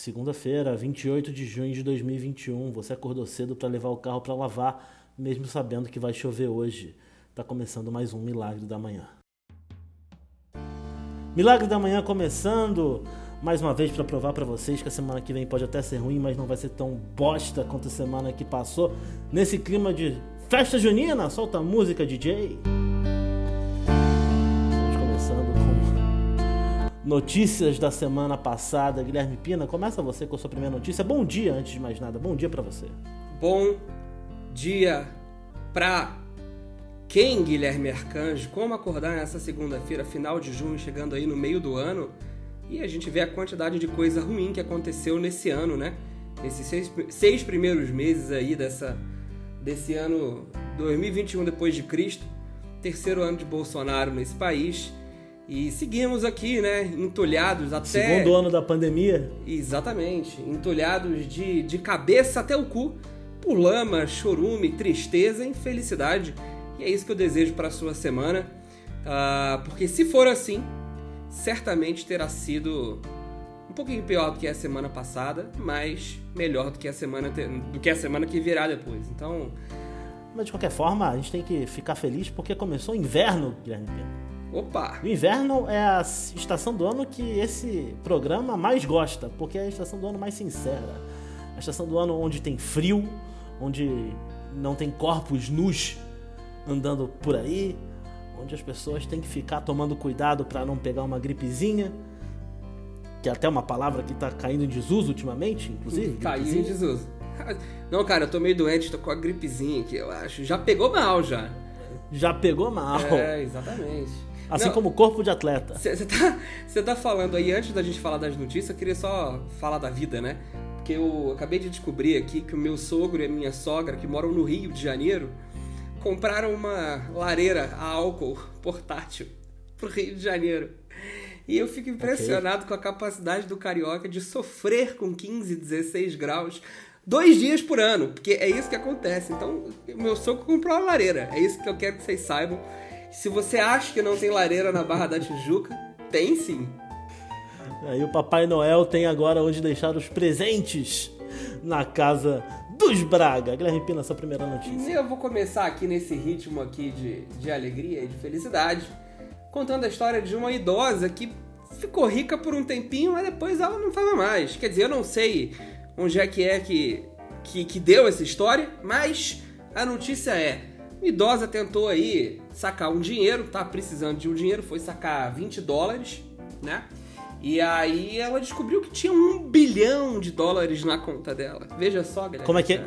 Segunda-feira, 28 de junho de 2021. Você acordou cedo para levar o carro para lavar, mesmo sabendo que vai chover hoje. Tá começando mais um Milagre da Manhã. Milagre da Manhã começando mais uma vez para provar para vocês que a semana que vem pode até ser ruim, mas não vai ser tão bosta quanto a semana que passou. Nesse clima de festa junina, solta a música, DJ. Notícias da semana passada. Guilherme Pina, começa você com a sua primeira notícia. Bom dia, antes de mais nada. Bom dia para você. Bom dia pra quem, Guilherme Arcanjo? Como acordar nessa segunda-feira, final de junho, chegando aí no meio do ano? E a gente vê a quantidade de coisa ruim que aconteceu nesse ano, né? Nesses seis, seis primeiros meses aí dessa, desse ano 2021 depois de Cristo, terceiro ano de Bolsonaro nesse país. E seguimos aqui, né, entulhados até. Segundo ano da pandemia? Exatamente. Entulhados de, de cabeça até o cu por lama, chorume, tristeza e infelicidade. E é isso que eu desejo para a sua semana. Uh, porque se for assim, certamente terá sido um pouquinho pior do que a semana passada, mas melhor do que a semana, do que a semana que virá depois. Então. Mas de qualquer forma, a gente tem que ficar feliz porque começou o inverno, Guilherme Pena. Opa! O inverno é a estação do ano que esse programa mais gosta, porque é a estação do ano mais sincera. A estação do ano onde tem frio, onde não tem corpos nus andando por aí, onde as pessoas têm que ficar tomando cuidado para não pegar uma gripezinha, que é até uma palavra que tá caindo em desuso ultimamente, inclusive. Caiu em desuso. Não, cara, eu tô meio doente, tô com a gripezinha aqui, eu acho. Já pegou mal já. Já pegou mal. É, exatamente. Assim Não, como o corpo de atleta. Você tá, tá falando aí, antes da gente falar das notícias, eu queria só falar da vida, né? Porque eu acabei de descobrir aqui que o meu sogro e a minha sogra, que moram no Rio de Janeiro, compraram uma lareira a álcool portátil pro Rio de Janeiro. E eu fico impressionado okay. com a capacidade do carioca de sofrer com 15, 16 graus dois dias por ano, porque é isso que acontece. Então, meu sogro comprou uma lareira. É isso que eu quero que vocês saibam. Se você acha que não tem lareira na Barra da Tijuca, tem sim. Aí o Papai Noel tem agora onde deixar os presentes na casa dos Braga. Guilherme Pina, sua primeira notícia. Eu vou começar aqui nesse ritmo aqui de, de alegria e de felicidade, contando a história de uma idosa que ficou rica por um tempinho, mas depois ela não estava mais. Quer dizer, eu não sei onde é que é que, que, que deu essa história, mas a notícia é idosa tentou aí sacar um dinheiro, tá precisando de um dinheiro, foi sacar 20 dólares, né? E aí ela descobriu que tinha um bilhão de dólares na conta dela. Veja só, galera. Como é que é?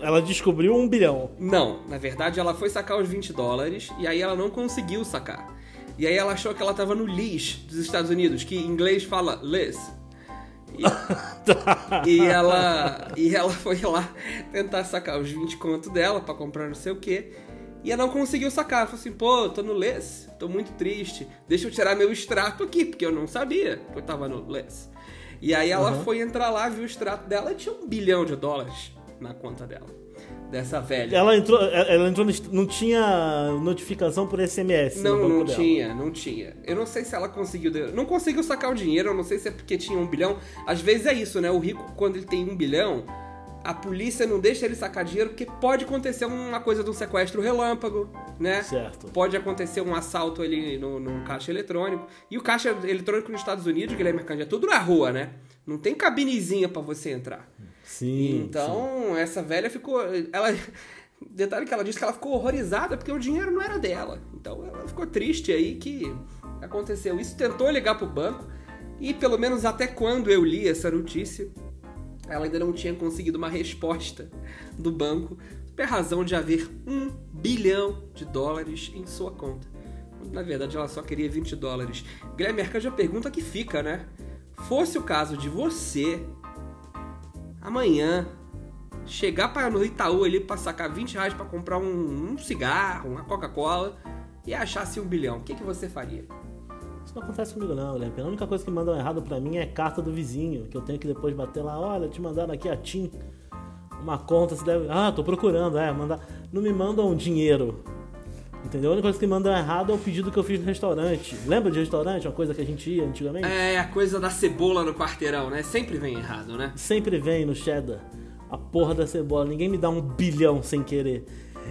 ela descobriu um bilhão? Não, na verdade ela foi sacar os 20 dólares e aí ela não conseguiu sacar. E aí ela achou que ela tava no LIS dos Estados Unidos, que em inglês fala Liz. E, tá. e, ela e ela foi lá tentar sacar os 20 conto dela para comprar não sei o que. E ela não conseguiu sacar. Ela falou assim, pô, tô no LES, tô muito triste. Deixa eu tirar meu extrato aqui, porque eu não sabia que eu tava no LES. E aí ela uhum. foi entrar lá, viu o extrato dela e tinha um bilhão de dólares na conta dela. Dessa velha. Ela entrou, ela entrou não tinha notificação por SMS. Não, não dela. tinha, não tinha. Eu não sei se ela conseguiu. Não conseguiu sacar o dinheiro, eu não sei se é porque tinha um bilhão. Às vezes é isso, né? O rico, quando ele tem um bilhão, a polícia não deixa ele sacar dinheiro porque pode acontecer uma coisa de um sequestro relâmpago, né? Certo. Pode acontecer um assalto ali no, no caixa eletrônico. E o caixa eletrônico nos Estados Unidos, Guilherme Mercante, é tudo na rua, né? Não tem cabinezinha para você entrar. Sim. Então, sim. essa velha ficou. Ela. Detalhe que ela disse que ela ficou horrorizada porque o dinheiro não era dela. Então ela ficou triste aí que aconteceu isso. Tentou ligar pro banco. E pelo menos até quando eu li essa notícia, ela ainda não tinha conseguido uma resposta do banco por razão de haver um bilhão de dólares em sua conta. Na verdade, ela só queria 20 dólares. Guilherme Mercado já pergunta que fica, né? Fosse o caso de você, amanhã, chegar para no Itaú ali para sacar 20 reais para comprar um, um, cigarro, uma Coca-Cola e achasse um bilhão, o que, que você faria? Isso não acontece comigo não, Guilherme. A única coisa que mandam errado para mim é carta do vizinho, que eu tenho que depois bater lá, olha, te mandaram aqui a TIM, uma conta, você deve... Ah, tô procurando, é, mandar... Não me mandam dinheiro. Entendeu? A única coisa que mandam errado é o pedido que eu fiz no restaurante. Lembra de restaurante? Uma coisa que a gente ia antigamente? É, a coisa da cebola no quarteirão, né? Sempre vem errado, né? Sempre vem no cheddar a porra da cebola. Ninguém me dá um bilhão sem querer.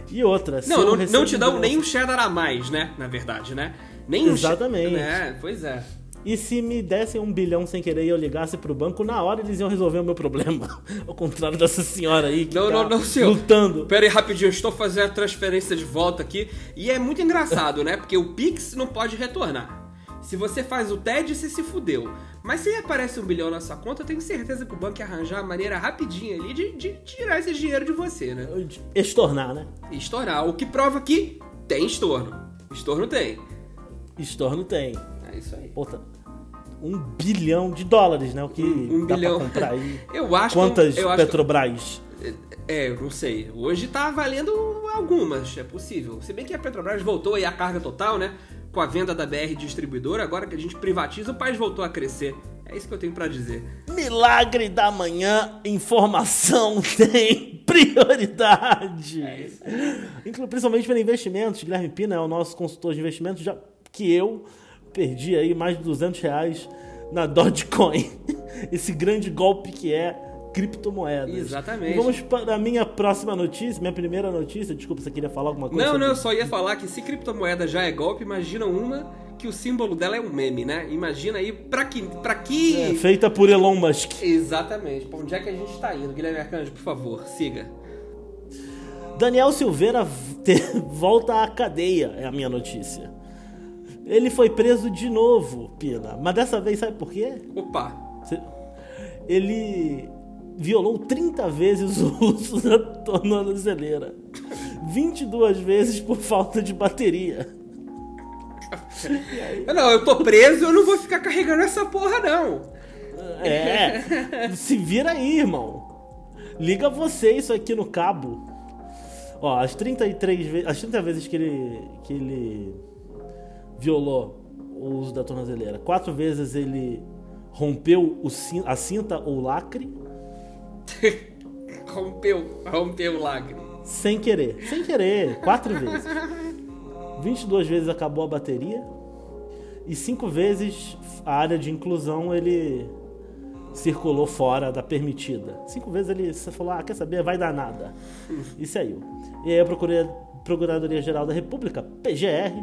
E outra, se Não, não, não te dão um nem um cheddar a mais, né? Na verdade, né? Nem Exatamente. né? Pois é. E se me dessem um bilhão sem querer e eu ligasse pro banco, na hora eles iam resolver o meu problema. Ao contrário dessa senhora aí que Não, tá não, não, senhor. lutando. Pera aí, rapidinho, eu estou fazendo a transferência de volta aqui. E é muito engraçado, né? Porque o Pix não pode retornar. Se você faz o TED, você se fudeu. Mas se aparece um bilhão na sua conta, eu tenho certeza que o banco ia arranjar a maneira rapidinha ali de, de tirar esse dinheiro de você, né? Estornar, né? E estourar. O que prova que tem estorno. Estorno tem. Estorno tem. É isso aí. Puta, um bilhão de dólares, né? O que Um dá bilhão. pra comprar aí. Eu acho Quantas que. Eu acho que- Petrobras? É, eu não sei. Hoje tá valendo algumas, é possível. Se bem que a Petrobras voltou aí a carga total, né? Com a venda da BR Distribuidora, agora que a gente privatiza, o país voltou a crescer. É isso que eu tenho pra dizer. Milagre da manhã, informação tem prioridade. É Inclu- Principalmente para investimentos. Guilherme Pina é o nosso consultor de investimentos, já que eu perdi aí mais de 200 reais na Dogecoin. Esse grande golpe que é criptomoedas. Exatamente. E vamos para a minha próxima notícia, minha primeira notícia. Desculpa, você queria falar alguma coisa? Não, sobre não, eu só ia falar que se criptomoeda já é golpe, imagina uma que o símbolo dela é um meme, né? Imagina aí pra que. Pra que... É, feita por Elon Musk. Exatamente. Pra onde é que a gente tá indo? Guilherme Arcanjo, por favor, siga. Daniel Silveira te- volta à cadeia, é a minha notícia. Ele foi preso de novo, Pina. Mas dessa vez, sabe por quê? Opa. Ele violou 30 vezes o uso da tornozeleira. 22 vezes por falta de bateria. Não, eu tô preso, eu não vou ficar carregando essa porra, não. É, se vira aí, irmão. Liga você isso aqui no cabo. Ó, as 33 vezes, as 30 vezes que ele que ele violou o uso da tornozeleira, quatro vezes ele rompeu o a cinta ou lacre rompeu, rompeu o lagre. sem querer, sem querer, quatro vezes. 22 vezes acabou a bateria e cinco vezes a área de inclusão ele circulou fora da permitida. Cinco vezes ele falou: Ah, quer saber? Vai dar nada. E saiu. E aí a Procuradoria- Procuradoria-Geral da República, PGR,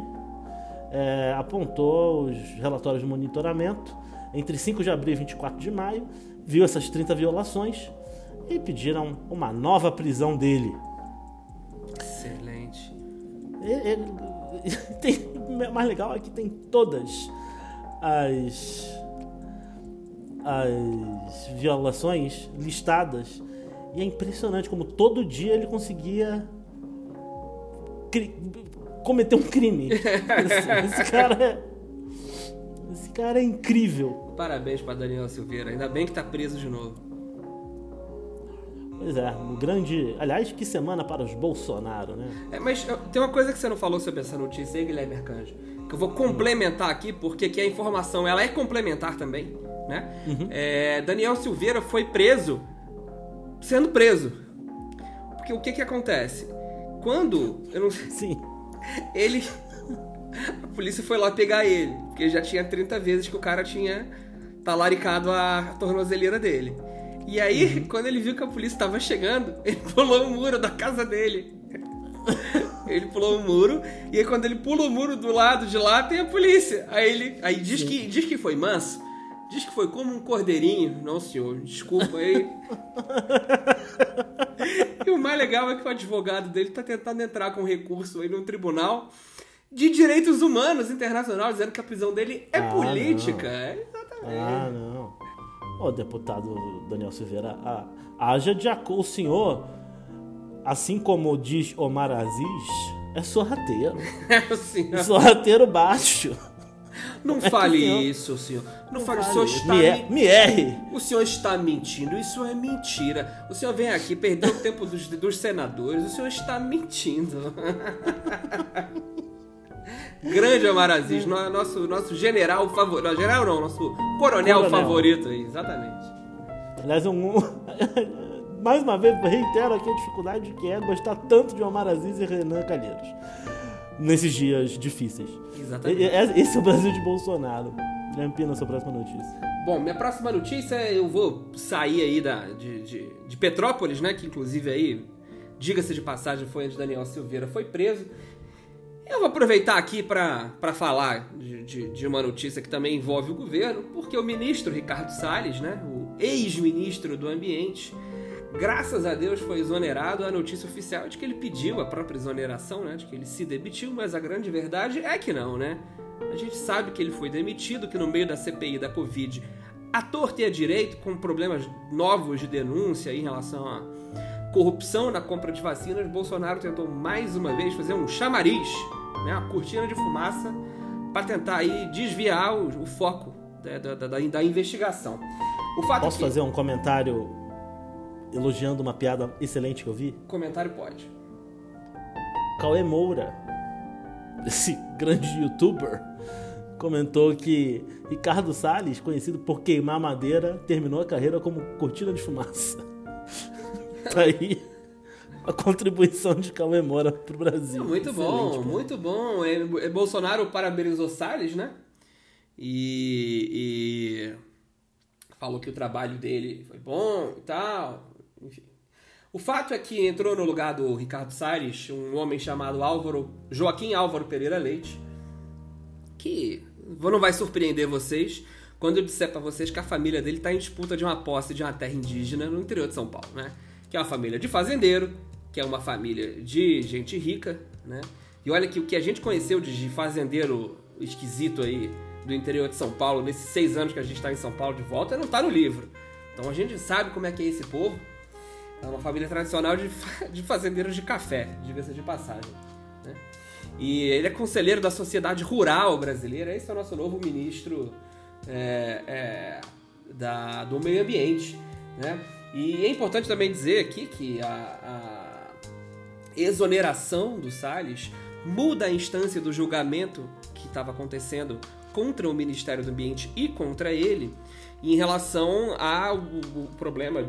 é, apontou os relatórios de monitoramento entre 5 de abril e 24 de maio, viu essas 30 violações e pediram uma nova prisão dele. Excelente. Ele- ele- tem, o mais legal é que tem todas as as violações listadas e é impressionante como todo dia ele conseguia cometer um crime. Esse, esse cara é, esse cara é incrível. Parabéns pra Daniel Silveira. Ainda bem que tá preso de novo. Pois é, um grande. Aliás, que semana para os Bolsonaro, né? É, mas tem uma coisa que você não falou sobre essa notícia aí, Guilherme Arcanjo, que eu vou complementar aqui, porque aqui a informação ela é complementar também, né? É, Daniel Silveira foi preso sendo preso. Porque o que que acontece? Quando, eu não sei, Sim. Ele a polícia foi lá pegar ele, porque já tinha 30 vezes que o cara tinha talaricado a tornozeleira dele. E aí, quando ele viu que a polícia estava chegando, ele pulou o muro da casa dele. Ele pulou o muro, e aí quando ele pula o muro do lado de lá, tem a polícia. Aí ele aí diz que, diz que foi manso, diz que foi como um cordeirinho. Não, senhor, desculpa aí. E o mais legal é que o advogado dele tá tentando entrar com recurso aí no tribunal de direitos humanos internacional, dizendo que a prisão dele é Ah, política. É, exatamente. Ah, não. Ô, deputado Daniel Silveira, ah, haja de acordo. O senhor, assim como diz Omar Aziz, é sorrateiro. Assim, ó. sorrateiro baixo. Não que fale senhor- isso, senhor. Não, fale, o senhor está me, er- me- me erre. O senhor está mentindo, isso é mentira. O senhor vem aqui, perdeu o tempo dos, dos senadores, o senhor está mentindo. Grande Omar Aziz, no- nosso, nosso general favorito. Não, general não, nosso coronel, Coronel. favorito aí, exatamente. Aliás, um. Mais uma vez, reitero aqui a dificuldade que é gostar tanto de Omar Aziz e Renan Calheiros. Nesses dias difíceis. Exatamente. Esse é o Brasil de Bolsonaro. Lampina, sua próxima notícia. Bom, minha próxima notícia eu vou sair aí da, de, de, de Petrópolis, né? Que inclusive aí, diga-se de passagem, foi onde Daniel Silveira foi preso. Eu vou aproveitar aqui para falar de, de, de, uma notícia que também envolve o governo, porque o ministro Ricardo Salles, né, o ex-ministro do Ambiente, graças a Deus foi exonerado. A notícia oficial de que ele pediu a própria exoneração, né, de que ele se demitiu, mas a grande verdade é que não, né? A gente sabe que ele foi demitido, que no meio da CPI da Covid, a torta e a direito, com problemas novos de denúncia em relação a corrupção na compra de vacinas, Bolsonaro tentou mais uma vez fazer um chamariz, né, uma cortina de fumaça, para tentar aí desviar o, o foco da, da, da, da, investigação. O fato Posso que... fazer um comentário elogiando uma piada excelente que eu vi? Comentário pode. Cauê Moura, esse grande youtuber, comentou que Ricardo Salles, conhecido por queimar madeira, terminou a carreira como cortina de fumaça. Tá aí a contribuição de Cauê Moura pro Brasil. Muito Excelente, bom, muito bom. É, é, Bolsonaro parabenizou Salles, né? E, e, falou que o trabalho dele foi bom e tal. Enfim. O fato é que entrou no lugar do Ricardo Salles um homem chamado Álvaro Joaquim Álvaro Pereira Leite, que não vai surpreender vocês quando eu disser para vocês que a família dele está em disputa de uma posse de uma terra indígena no interior de São Paulo, né? que é uma família de fazendeiro, que é uma família de gente rica, né? E olha que o que a gente conheceu de fazendeiro esquisito aí do interior de São Paulo, nesses seis anos que a gente está em São Paulo de volta, não está no livro. Então a gente sabe como é que é esse povo. É uma família tradicional de, de fazendeiros de café, diga-se de passagem. Né? E ele é conselheiro da Sociedade Rural Brasileira. Esse é o nosso novo ministro é, é, da, do Meio Ambiente. Né? E é importante também dizer aqui que a, a exoneração do Salles muda a instância do julgamento que estava acontecendo contra o Ministério do Ambiente e contra ele em relação ao problema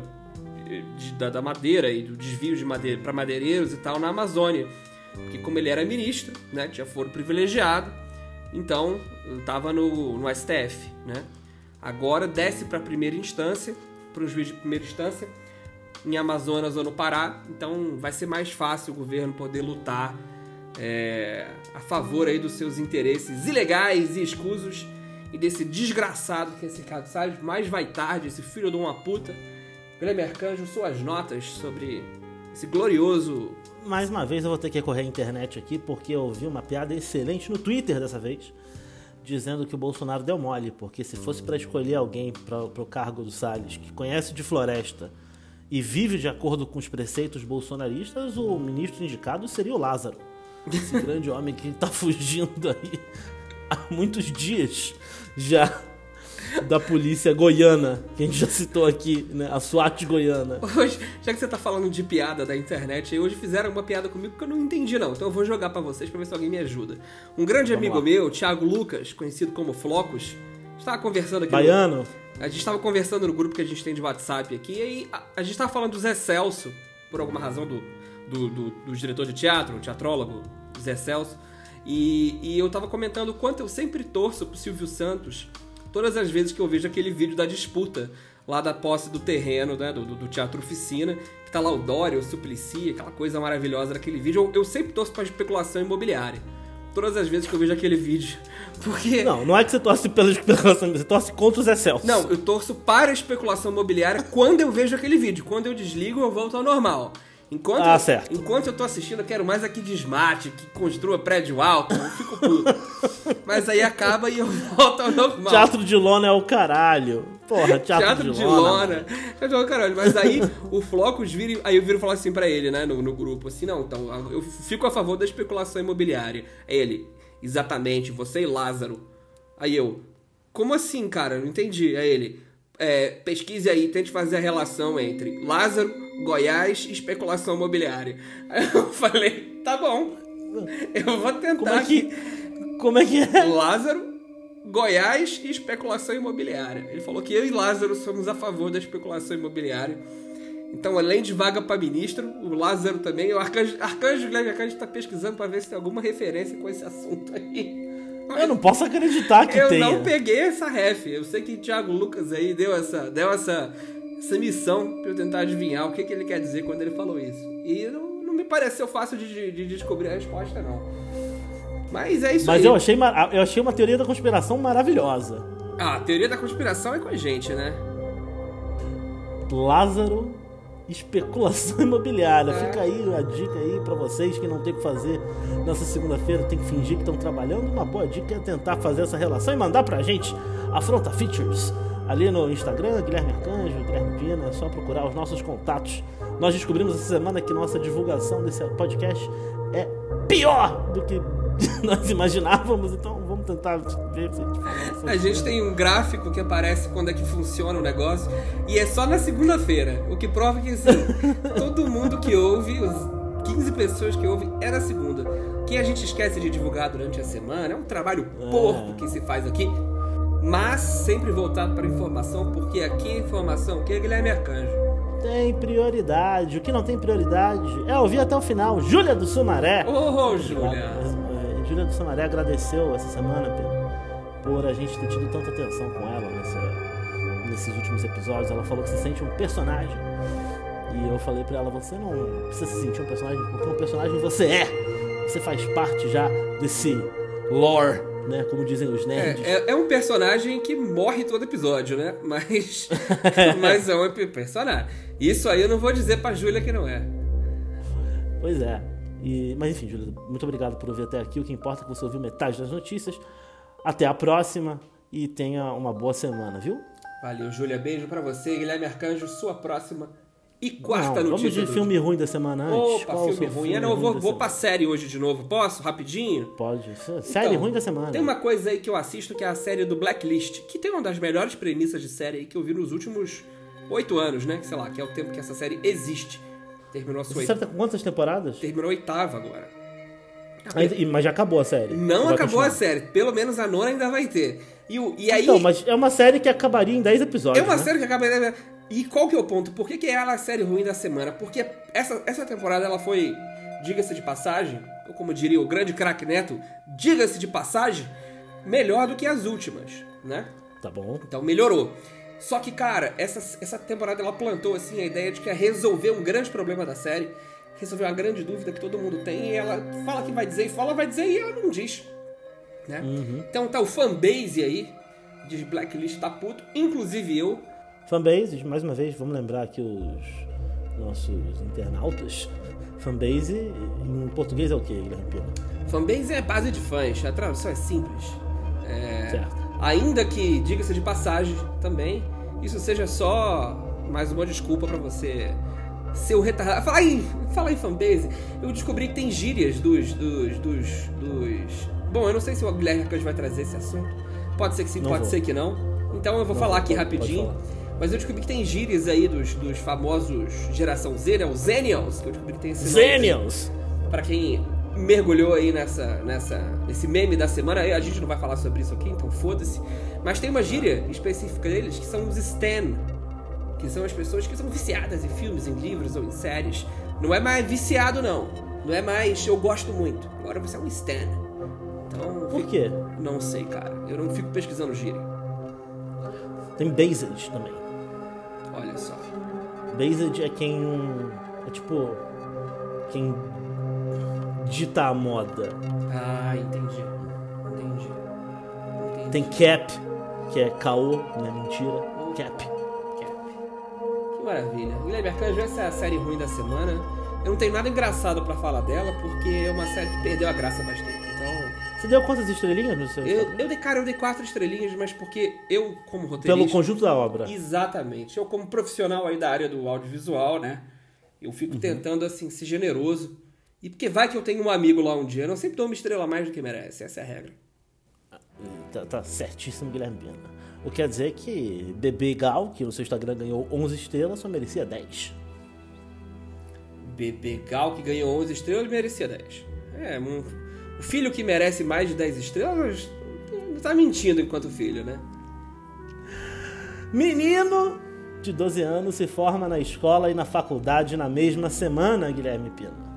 de, da, da, madeira e do desvio de madeira para madeireiros e tal na Amazônia. Porque como ele era ministro, né, tinha foro privilegiado, então estava no, no STF, né? Agora desce para a primeira instância para um juiz de primeira instância em Amazonas ou no Pará. Então vai ser mais fácil o governo poder lutar é, a favor aí dos seus interesses ilegais e escusos e desse desgraçado que é esse Ricardo Salles, mais vai tarde, esse filho de uma puta. Guilherme Arcanjo, suas notas sobre esse glorioso. Mais uma vez eu vou ter que recorrer à internet aqui porque eu ouvi uma piada excelente no Twitter dessa vez dizendo que o Bolsonaro deu mole, porque se fosse para escolher alguém para o cargo do Salles que conhece de floresta e vive de acordo com os preceitos bolsonaristas, o ministro indicado seria o Lázaro. Esse grande homem que está fugindo aí há muitos dias já da polícia goiana, que a gente já citou aqui, né? A SWAT goiana. Hoje, já que você tá falando de piada da internet, hoje fizeram uma piada comigo que eu não entendi não, então eu vou jogar para vocês para ver se alguém me ajuda. Um grande Vamos amigo lá. meu, Thiago Lucas, conhecido como Flocos, estava conversando aqui Baiano. No... A gente estava conversando no grupo que a gente tem de WhatsApp aqui, e aí a, a gente estava falando do Zé Celso, por alguma razão do, do, do, do diretor de teatro, o teatrólogo Zé Celso, e, e eu estava comentando o quanto eu sempre torço pro Silvio Santos todas as vezes que eu vejo aquele vídeo da disputa lá da posse do terreno, né, do, do Teatro Oficina, que tá lá o Dória, o Suplicy, aquela coisa maravilhosa daquele vídeo. Eu, eu sempre torço pra especulação imobiliária. Todas as vezes que eu vejo aquele vídeo. Porque. Não, não é que você torce pela especulação, você torce contra os excessos. Não, eu torço para a especulação imobiliária quando eu vejo aquele vídeo. Quando eu desligo, eu volto ao normal. Enquanto, ah, certo. enquanto eu tô assistindo, eu quero mais aqui desmate, que construa prédio alto, eu fico puto. Mas aí acaba e eu volto ao normal. Teatro de lona é o caralho. Porra, teatro, teatro de, de lona. Teatro de lona, caralho. Mas aí o Flocos vira. Aí eu viro falar assim pra ele, né, no, no grupo, assim, não, então, eu fico a favor da especulação imobiliária. Aí ele, exatamente, você e Lázaro. Aí eu, como assim, cara? Não entendi. Aí ele, é, pesquise aí, tente fazer a relação entre Lázaro Goiás e especulação imobiliária. Aí eu falei, tá bom, eu vou tentar. Como é que, como é, que é? Lázaro, Goiás e especulação imobiliária. Ele falou que eu e Lázaro somos a favor da especulação imobiliária. Então, além de vaga para ministro, o Lázaro também, o Arcanjo, Arcanjo Guilherme Arcanjo está pesquisando para ver se tem alguma referência com esse assunto aí. Eu não posso acreditar que eu tenha. não peguei essa ref. Eu sei que Thiago Lucas aí deu essa, deu essa, essa missão para eu tentar adivinhar o que, que ele quer dizer quando ele falou isso. E não, não me pareceu fácil de, de descobrir a resposta, não. Mas é isso Mas aí. eu achei, eu achei uma teoria da conspiração maravilhosa. Ah, a teoria da conspiração é com a gente, né? Lázaro, especulação imobiliária. É. Fica aí a dica aí pra vocês que não tem o que fazer nessa segunda-feira, tem que fingir que estão trabalhando. Uma boa dica é tentar fazer essa relação e mandar pra gente Afronta Features. Ali no Instagram, Guilherme Arcanjo, Guilherme Pina, é só procurar os nossos contatos. Nós descobrimos essa semana que nossa divulgação desse podcast é pior do que nós imaginávamos, então vamos tentar ver se a gente fala A gente tem um gráfico que aparece quando é que funciona o negócio e é só na segunda-feira. O que prova que assim, todo mundo que ouve, os 15 pessoas que ouvem, é na segunda. Que a gente esquece de divulgar durante a semana é um trabalho porco que se faz aqui, mas sempre voltado para informação, porque aqui a informação, que é Guilherme Arcanjo. Tem prioridade. O que não tem prioridade é ouvir até o final. Júlia do Sumaré. Ô, Júlia! Eh, Júlia do Sumaré agradeceu essa semana Pedro, por a gente ter tido tanta atenção com ela nessa- nesses últimos episódios. Ela falou que se sente um personagem. E eu falei pra ela: você não precisa se sentir um personagem, porque um personagem você é. Você faz parte já desse lore, né? Como dizem os nerds. É, é, é um personagem que morre todo episódio, né? Mas, mas é um personagem. Isso aí eu não vou dizer pra Júlia que não é. Pois é. E, mas enfim, Júlia, muito obrigado por ouvir até aqui. O que importa é que você ouviu metade das notícias. Até a próxima e tenha uma boa semana, viu? Valeu, Júlia. Beijo pra você. Guilherme Arcanjo, sua próxima e quarta Não, notícia. Vamos de filme ruim da semana antes. Opa, Qual filme ruim. Ah, não, eu vou, vou pra série hoje de novo. Posso? Rapidinho? Pode. Série Então, ruim da semana. Tem uma coisa aí que eu assisto que é a série do Blacklist, que tem uma das melhores premissas de série aí que eu vi nos últimos oito anos, né? Sei lá, que é o tempo que essa série existe. Terminou a sua série tá com quantas temporadas? Terminou a oitava agora. Ainda- e- mas já acabou a série. Não acabou a continuar. série. Pelo menos a nona ainda vai ter. E, e aí. Então, mas é uma série que acabaria em 10 episódios. É uma né? série que acaba. E qual que é o ponto? Por que, que ela é a série ruim da semana? Porque essa, essa temporada ela foi, diga-se de passagem, ou como diria o grande craque Neto, diga-se de passagem, melhor do que as últimas, né? Tá bom. Então melhorou. Só que, cara, essa, essa temporada ela plantou assim a ideia de que ia resolver um grande problema da série, resolver uma grande dúvida que todo mundo tem, e ela fala que vai dizer, e fala, vai dizer, e ela não diz. Né? Então tá o fanbase aí de Blacklist tá puto, inclusive eu. Fanbase, mais uma vez, vamos lembrar aqui os nossos internautas. Fanbase, em português é o quê, Guilherme Pina? Fanbase é base de fãs, a tradução é simples. É, Certo. Ainda que, diga-se de passagem também, isso seja só mais uma desculpa pra você ser o retardado. Fala aí, fala aí, fanbase. Eu descobri que tem gírias dos, dos, dos, dos... Bom, eu não sei se o Guilherme Arcanjo vai trazer esse assunto. Pode ser que sim, Não pode vou. ser que não. Então eu vou Não falar aqui pode- pode rapidinho. falar. Mas eu descobri que tem gírias aí dos, dos famosos geração Z, né? Os Zenials, que eu descobri que tem esse nome. Zenials! Pra quem mergulhou aí nessa, nessa, nesse meme da semana, a gente não vai falar sobre isso aqui, então foda-se. Mas tem uma gíria específica deles que são os Stan, que são as pessoas que são viciadas em filmes, em livros ou em séries. Não é mais viciado, não. Não é mais eu gosto muito. Agora você é um Stan. Então. Por quê? Não sei, cara. Eu não fico pesquisando gíria. Tem Based também. Olha só. Based é quem. É tipo. Quem dita a moda. Ah, entendi. Entendi. Entendi. Tem Cap, que é caô, não é mentira. Cap. Que maravilha. Guilherme Arcanjo, essa é a série ruim da semana. Eu não tenho nada engraçado pra falar dela, porque é uma série que perdeu a graça. Então, Você deu quantas estrelinhas no seu eu, Instagram? eu dei, cara, eu dei quatro estrelinhas, mas porque eu, como roteirista... Pelo conjunto da obra. Exatamente. Eu, como profissional aí da área do audiovisual, né? Eu fico Uhum. tentando, assim, ser generoso. E porque vai que eu tenho um amigo lá um dia. Eu não sempre dou uma estrela mais do que merece. Essa é a regra. Tá, tá certíssimo, Guilherme Pina. O que quer dizer que Bebê Gal, que no seu Instagram ganhou 11 estrelas, só merecia 10. Bebê Gal, que ganhou 11 estrelas, merecia 10. É, um, o filho que merece mais de 10 estrelas não tá mentindo enquanto filho, né? Menino, de 12 anos se forma na escola e na faculdade na mesma semana, Guilherme Pina.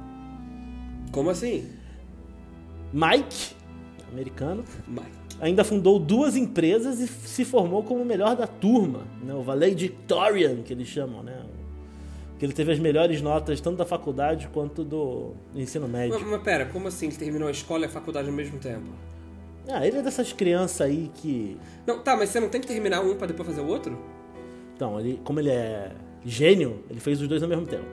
Como assim? Mike, americano, Mike. ainda fundou duas empresas e se formou como o melhor da turma, né? o valedictorian, que eles chamam, né? Que ele teve as melhores notas tanto da faculdade quanto do ensino médio. Mas, mas pera, como assim ele terminou a escola e a faculdade ao mesmo tempo? Ah, ele é dessas crianças aí que... Não, tá, mas você não tem que terminar um pra depois fazer o outro? Então, ele, como ele é gênio, ele fez os dois ao mesmo tempo.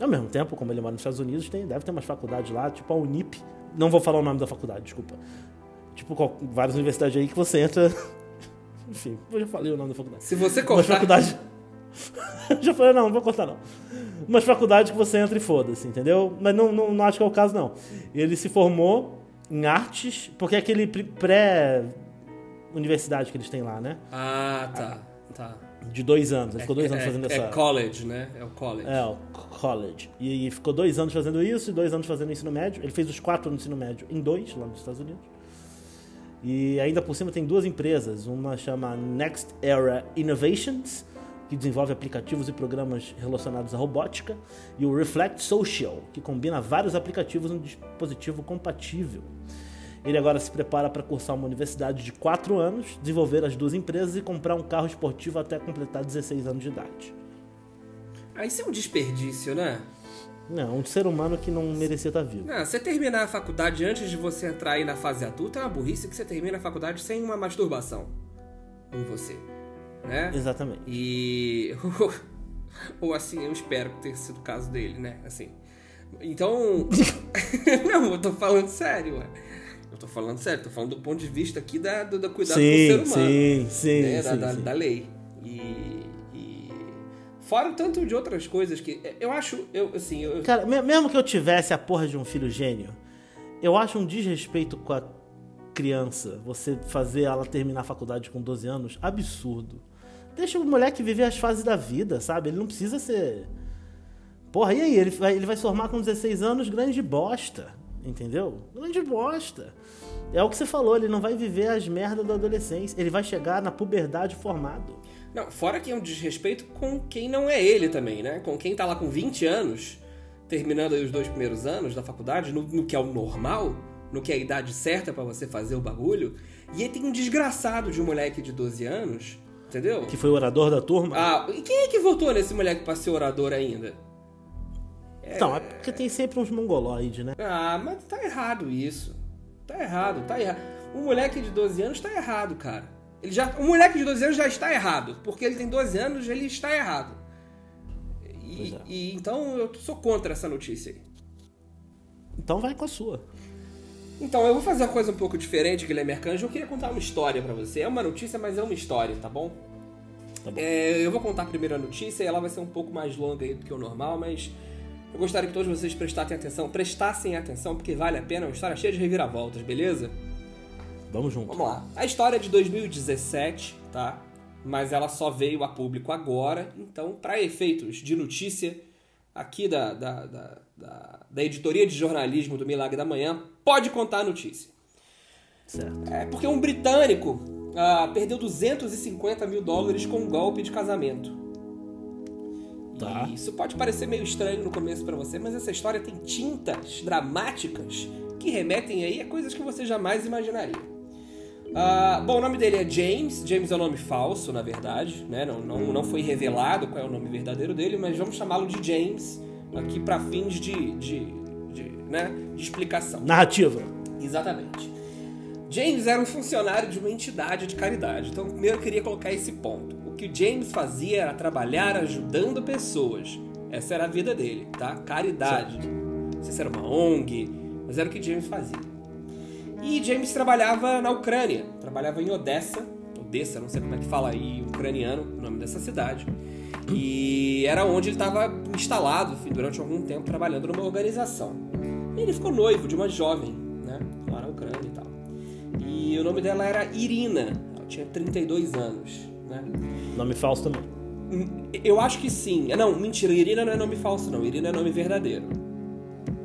Ao mesmo tempo, como ele mora nos Estados Unidos, tem, deve ter umas faculdades lá, tipo a Unip. Não vou falar o nome da faculdade, desculpa. Tipo, qual- várias universidades aí que você entra. Enfim, eu já falei o nome da faculdade. Se você cortar... faculdades. já falei, não, não vou cortar não. Umas faculdades que você entra e foda-se, entendeu? Mas não, não, não acho que é o caso, não. Ele se formou em artes, porque é aquele pré-universidade que eles têm lá, né? Ah, tá, tá. De dois anos. Ele ficou dois é, anos fazendo é, essa. É college, né? É o college. É, o college. E, e ficou dois anos fazendo isso e dois anos fazendo ensino médio. Ele fez os quatro no ensino médio em dois, lá nos Estados Unidos. E ainda por cima tem duas empresas. Uma chama Next Era Innovations, que desenvolve aplicativos e programas relacionados à robótica. E o Reflect Social, que combina vários aplicativos num dispositivo compatível. Ele agora se prepara para cursar uma universidade de 4 anos, desenvolver as duas empresas e comprar um carro esportivo até completar 16 anos de idade. Ah, isso é um desperdício, né? Não, um ser humano que não merecia estar vivo. Não, você terminar a faculdade antes de você entrar aí na fase adulta é uma burrice que você termina a faculdade sem uma masturbação em você, né? Exatamente. E. Ou assim, eu espero que tenha sido o caso dele, né? Assim. Então. não, eu tô falando sério, ué. Eu tô falando sério, tô falando do ponto de vista aqui da, do, do cuidado com o ser Sim, humano. sim, sim, né? da, sim, da, sim. da lei. E, e. Fora o tanto de outras coisas que. Eu acho. Eu, assim, eu, Cara, me- mesmo que eu tivesse a porra de um filho gênio, eu acho um desrespeito com a criança você fazer ela terminar a faculdade com 12 anos absurdo. Deixa o moleque viver as fases da vida, sabe? Ele não precisa ser. Porra, e aí? Ele vai, ele vai se formar com 16 anos grande bosta. Entendeu? Grande bosta. É o que você falou, ele não vai viver as merdas da adolescência. Ele vai chegar na puberdade formado. Não, fora que é um desrespeito com quem não é ele também, né? Com quem tá lá com 20 anos, terminando os dois primeiros anos da faculdade, no, no que é o normal, no que é a idade certa pra você fazer o bagulho. E aí tem um desgraçado de um moleque de 12 anos, entendeu? Que foi o orador da turma. Ah, e quem é que votou nesse moleque pra ser orador ainda? Então, é porque tem sempre uns mongoloides, né? Ah, mas tá errado isso. Tá errado, tá errado. Um moleque de 12 anos tá errado, cara. Ele já, um moleque de 12 anos já está errado. Porque ele tem 12 anos, ele está errado. E, é. e então eu sou contra essa notícia aí. Então vai com a sua. Então eu vou fazer uma coisa um pouco diferente, Guilherme Arcanjo. Eu queria contar uma história pra você. É uma notícia, mas é uma história, tá bom? Tá bom. É, eu vou contar a primeira notícia e ela vai ser um pouco mais longa aí do que o normal, mas eu gostaria que todos vocês prestassem atenção, prestassem atenção, porque vale a pena, é uma história cheia de reviravoltas, beleza? Vamos junto. Vamos lá. A história é de 2017, tá? Mas ela só veio a público agora, então, para efeitos de notícia aqui da, da, da, da, da editoria de jornalismo do Milagre da Manhã, pode contar a notícia. Certo. É porque um britânico ah, perdeu 250 mil dólares com um golpe de casamento. Tá. Isso pode parecer meio estranho no começo pra você, mas essa história tem tintas dramáticas que remetem aí a coisas que você jamais imaginaria. Ah, bom, o nome dele é James. James é um nome falso, na verdade, né? Não, não, não foi revelado qual é o nome verdadeiro dele, mas vamos chamá-lo de James aqui para fins de, de, né? de explicação. Narrativa. Exatamente. James era um funcionário de uma entidade de caridade. Então, primeiro eu queria colocar esse ponto. O que o James fazia era trabalhar ajudando pessoas. Essa era a vida dele, tá? Caridade. Não sei se era uma ONG, mas era o que James fazia. E James trabalhava na Ucrânia. Trabalhava em Odessa. Odessa, não sei como é que fala aí, ucraniano, o nome dessa cidade. E era onde ele estava instalado durante algum tempo trabalhando numa organização. E ele ficou noivo de uma jovem, né? Lá na Ucrânia e tal. E o nome dela era Irina. Ela tinha 32 anos, né? Nome falso também. Hum, Eu acho que sim. Ah, Não, mentira. Irina não é nome falso, não. Irina é nome verdadeiro.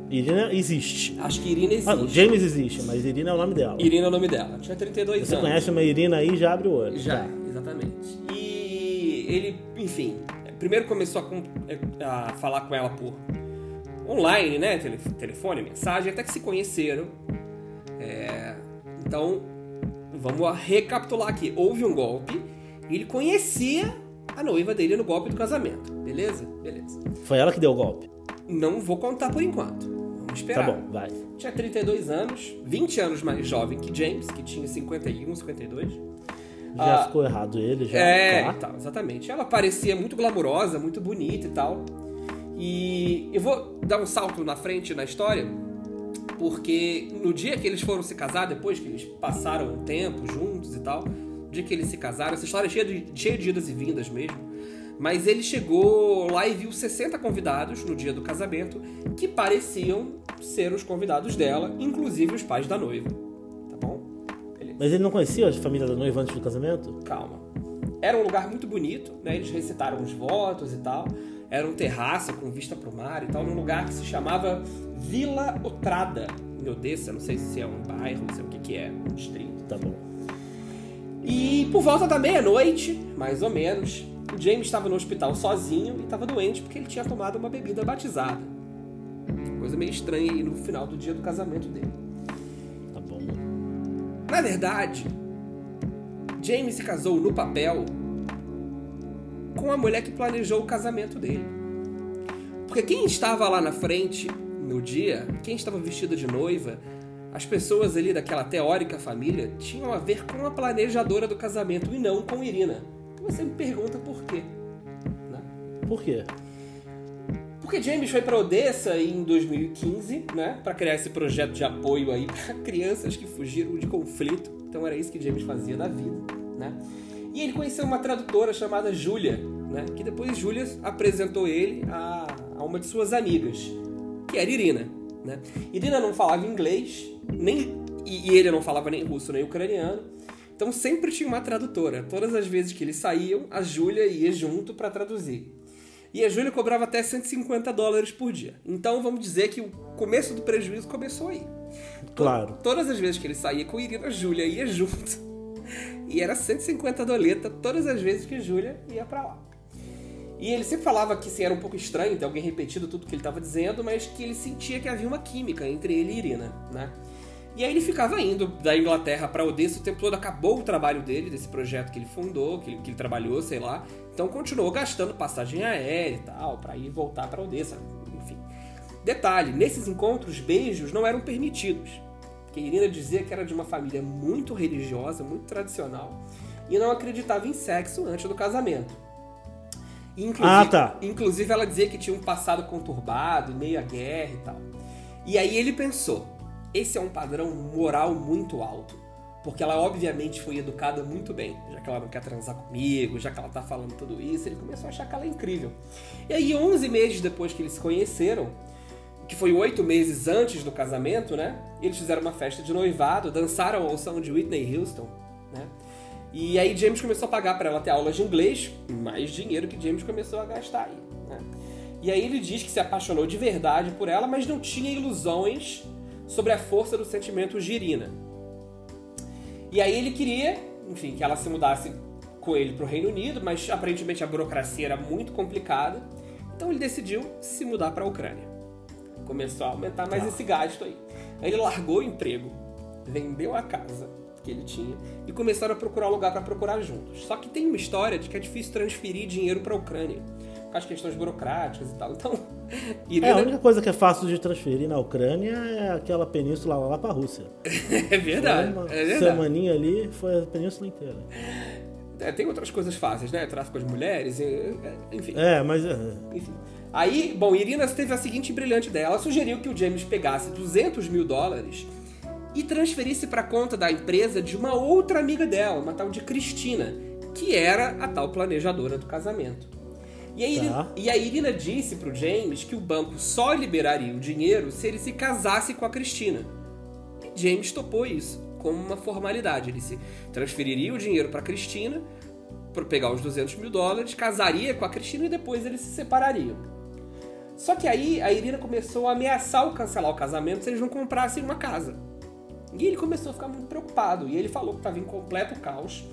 Irina existe. Acho que Irina existe. Ah, James existe, mas Irina é o nome dela. Irina é o nome dela. Tinha 32 Você anos. conhece uma Irina aí, já abre o olho. Já, Tá. exatamente. E ele, enfim, primeiro começou a, a falar com ela por online, né? telefone, mensagem, até que se conheceram. É, então, vamos recapitular aqui. Houve um golpe, ele conhecia a noiva dele no golpe do casamento. Beleza? Beleza. Foi ela que deu o golpe? Não vou contar por enquanto. Vamos esperar. Tá bom, vai. Tinha 32 anos, 20 anos mais jovem que James, que tinha 51, 52. Já ah, ficou errado ele, já. É, tá. Tal, exatamente. Ela parecia muito glamurosa, muito bonita e tal. E eu vou dar um salto na frente na história, porque no dia que eles foram se casar, depois que eles passaram um tempo juntos e tal, no dia que eles se casaram, essa história é cheia de, cheia de idas e vindas mesmo. Mas ele chegou lá e viu 60 convidados no dia do casamento que pareciam ser os convidados dela, inclusive os pais da noiva. Tá bom? Beleza. Mas ele não conhecia a família da noiva antes do casamento? Calma. Era um lugar muito bonito, né? Eles recitaram os votos e tal. Era um terraço com vista para o mar e tal, num lugar que se chamava Vila Otrada, em Odessa. Não sei se é um bairro, não sei o que, que é, um distrito. Tá bom. E por volta da meia-noite, mais ou menos, o James estava no hospital sozinho e estava doente porque ele tinha tomado uma bebida batizada. Coisa meio estranha aí no final do dia do casamento dele. Tá bom. Na verdade, James se casou no papel com a mulher que planejou o casamento dele. Porque quem estava lá na frente no dia, quem estava vestida de noiva, as pessoas ali daquela teórica família tinham a ver com a planejadora do casamento e não com Irina. Você me pergunta por quê? Né? Por quê? Porque James foi para Odessa em 2015, né, para criar esse projeto de apoio aí para crianças que fugiram de conflito. Então era isso que James fazia da vida, né? E ele conheceu uma tradutora chamada Júlia, né? Que depois Júlia apresentou ele a, a, uma de suas amigas, que era Irina, né? Irina não falava inglês, nem e, e ele não falava nem russo nem ucraniano. Então sempre tinha uma tradutora. Todas as vezes que eles saíam, a Júlia ia junto para traduzir. E a Júlia cobrava até 150 dólares por dia. Então vamos dizer que o começo do prejuízo começou aí. Claro. Todas as vezes que ele saía com Irina, a Júlia ia junto. E era 150 doleta todas as vezes que Júlia ia para lá. E ele sempre falava que assim, era um pouco estranho ter alguém repetido tudo que ele estava dizendo, mas que ele sentia que havia uma química entre ele e Irina, né? E aí ele ficava indo da Inglaterra para Odessa o tempo todo, acabou o trabalho dele, desse projeto que ele fundou, que ele, que ele trabalhou, sei lá. Então continuou gastando passagem aérea e tal, para ir voltar para Odessa, enfim. Detalhe, nesses encontros, beijos não eram permitidos que Irina dizia que era de uma família muito religiosa, muito tradicional, e não acreditava em sexo antes do casamento. Inclusive, ah, tá. Inclusive, ela dizia que tinha um passado conturbado, meio a guerra e tal. E aí ele pensou: esse é um padrão moral muito alto. Porque ela, obviamente, foi educada muito bem. Já que ela não quer transar comigo, já que ela tá falando tudo isso, ele começou a achar que ela é incrível. E aí, 11 meses depois que eles se conheceram, que foi oito meses antes do casamento, né? Eles fizeram uma festa de noivado, dançaram ao som de Whitney Houston, né? E aí James começou a pagar para ela ter aulas de inglês, mais dinheiro que James começou a gastar aí, né? E aí ele diz que se apaixonou de verdade por ela, mas não tinha ilusões sobre a força do sentimento girina. E aí ele queria, enfim, que ela se mudasse com ele para o Reino Unido, mas aparentemente a burocracia era muito complicada, então ele decidiu se mudar para a Ucrânia começou a aumentar mais tá. esse gasto aí. Aí ele largou o emprego, vendeu a casa que ele tinha e começaram a procurar um lugar para procurar juntos. Só que tem uma história de que é difícil transferir dinheiro para a Ucrânia com as questões burocráticas e tal. Então, Irina... é a única coisa que é fácil de transferir na Ucrânia é aquela península lá para a Rússia. é verdade. Foi uma é verdade. semaninha ali foi a península inteira. É, tem outras coisas fáceis, né? Tráfico de mulheres, enfim. É, mas. É. Enfim. Aí, bom, Irina teve a seguinte brilhante ideia. Ela sugeriu que o James pegasse 200 mil dólares e transferisse para a conta da empresa de uma outra amiga dela, uma tal de Cristina, que era a tal planejadora do casamento. E a, Irina, tá. e a Irina disse pro James que o banco só liberaria o dinheiro se ele se casasse com a Cristina. E James topou isso, como uma formalidade. Ele se transferiria o dinheiro para Cristina, para pegar os 200 mil dólares, casaria com a Cristina e depois eles se separariam. Só que aí a Irina começou a ameaçar o cancelar o casamento se eles não comprassem uma casa. E ele começou a ficar muito preocupado. E ele falou que estava em completo caos.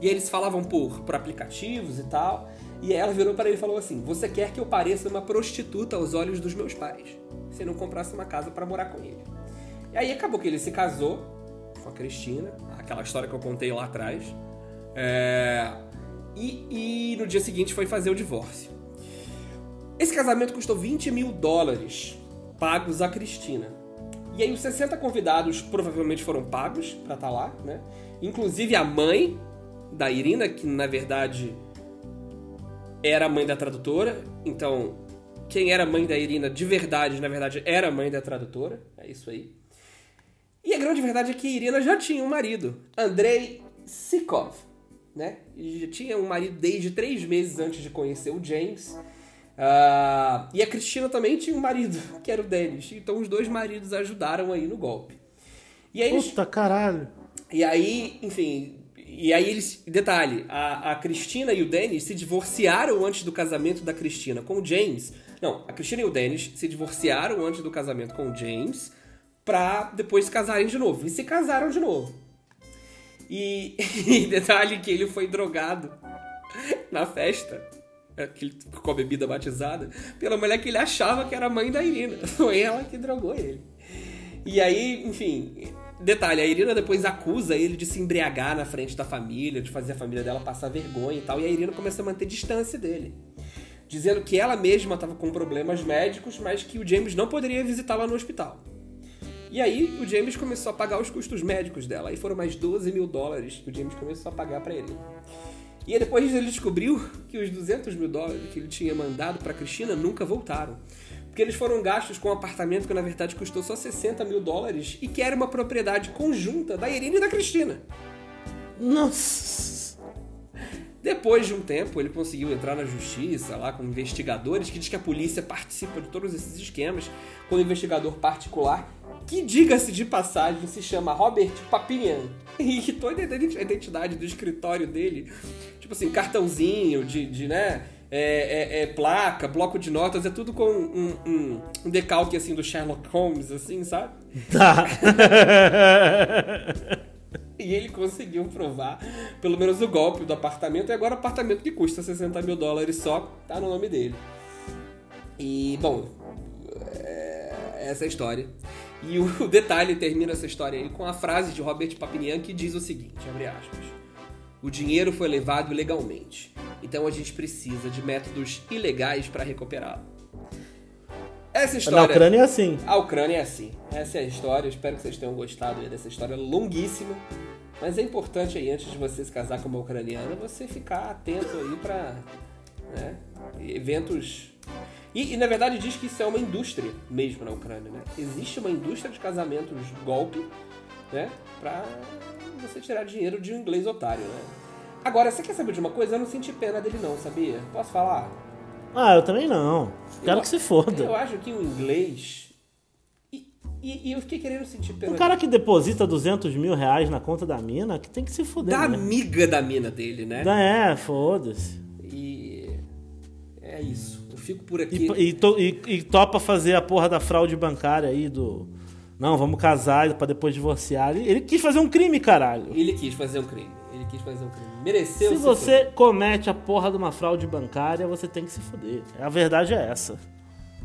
E eles falavam por, por aplicativos e tal. E ela virou para ele e falou assim: Você quer que eu pareça uma prostituta aos olhos dos meus pais? Se não comprasse uma casa para morar com ele. E aí acabou que ele se casou com a Cristina, aquela história que eu contei lá atrás. É... E, e no dia seguinte foi fazer o divórcio. Esse casamento custou 20 mil dólares pagos a Cristina. E aí os 60 convidados provavelmente foram pagos para estar tá lá, né? Inclusive a mãe da Irina, que na verdade era a mãe da tradutora. Então, quem era a mãe da Irina de verdade, na verdade, era a mãe da tradutora. É isso aí. E a grande verdade é que Irina já tinha um marido, Andrei Sikov, né? E já tinha um marido desde três meses antes de conhecer o James. Uh, e a Cristina também tinha um marido, que era o Dennis. Então os dois maridos ajudaram aí no golpe. E aí Puta eles... caralho! E aí, enfim. E aí eles. Detalhe, a, a Cristina e o Dennis se divorciaram antes do casamento da Cristina com o James. Não, a Cristina e o Dennis se divorciaram antes do casamento com o James pra depois casarem de novo. E se casaram de novo. E, e detalhe que ele foi drogado na festa que com a bebida batizada, pela mulher que ele achava que era a mãe da Irina. Foi ela que drogou ele. E aí, enfim, detalhe, a Irina depois acusa ele de se embriagar na frente da família, de fazer a família dela passar vergonha e tal, e a Irina começa a manter distância dele. Dizendo que ela mesma estava com problemas médicos, mas que o James não poderia visitá-la no hospital. E aí o James começou a pagar os custos médicos dela. Aí foram mais 12 mil dólares que o James começou a pagar para ele. E aí depois ele descobriu que os 200 mil dólares que ele tinha mandado para Cristina nunca voltaram. Porque eles foram gastos com um apartamento que na verdade custou só 60 mil dólares e que era uma propriedade conjunta da Irina e da Cristina. Nossa! Depois de um tempo, ele conseguiu entrar na justiça lá com investigadores que diz que a polícia participa de todos esses esquemas com um investigador particular que, diga-se de passagem, se chama Robert Papinian. E toda a identidade do escritório dele, tipo assim, cartãozinho de, de né, é, é, é, placa, bloco de notas, é tudo com um, um, um, decalque assim do Sherlock Holmes, assim, sabe? Tá. e ele conseguiu provar pelo menos o golpe do apartamento, e agora o apartamento que custa 60 mil dólares só, tá no nome dele. E, bom, é, essa é a história. E o detalhe termina essa história aí com a frase de Robert Papinian que diz o seguinte, abre aspas. O dinheiro foi levado ilegalmente, então a gente precisa de métodos ilegais para recuperá-lo. Essa história. Na Ucrânia é assim. A Ucrânia é assim. Essa é a história. Espero que vocês tenham gostado dessa história longuíssima. Mas é importante aí, antes de você se casar com uma ucraniana, você ficar atento aí para né, eventos e, e, na verdade diz que isso é uma indústria mesmo na Ucrânia, né? Existe uma indústria de casamentos golpe, né? Pra você tirar dinheiro de um inglês otário, né? Agora, você quer saber de uma coisa? Eu não senti pena dele não, sabia? Posso falar? Ah, eu também não. Quero eu, que se foda. Eu acho que o inglês... E, e, e, eu fiquei querendo sentir pena. O cara que deposita 200 mil reais na conta da mina, que tem que se foder. Da né? amiga da mina dele, né? É, foda-se. E... É isso fico por aqui. E, e, to, e, e, topa fazer a porra da fraude bancária aí do. Não, vamos casar para depois divorciar. Ele, ele, quis fazer um crime, caralho. Ele quis fazer um crime. Ele quis fazer um crime. Mereceu Se você comete a porra de uma fraude bancária, você tem que se fuder. A verdade é essa.